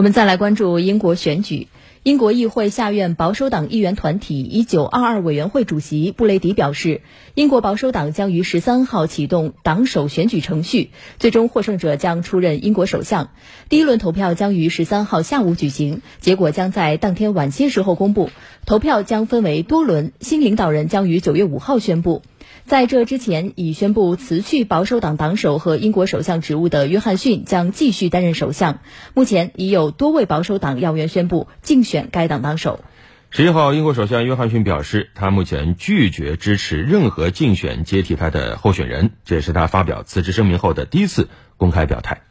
我们再来关注英国选举。英国议会下院保守党议员团体一九二二委员会主席布雷迪表示，英国保守党将于十三号启动党首选举程序，最终获胜者将出任英国首相。第一轮投票将于十三号下午举行，结果将在当天晚些时候公布。投票将分为多轮，新领导人将于九月五号宣布。在这之前，已宣布辞去保守党党首和英国首相职务的约翰逊将继续担任首相。目前已有多位保守党要员宣布竞选该党党首。十一号，英国首相约翰逊表示，他目前拒绝支持任何竞选接替他的候选人，这是他发表辞职声明后的第一次公开表态。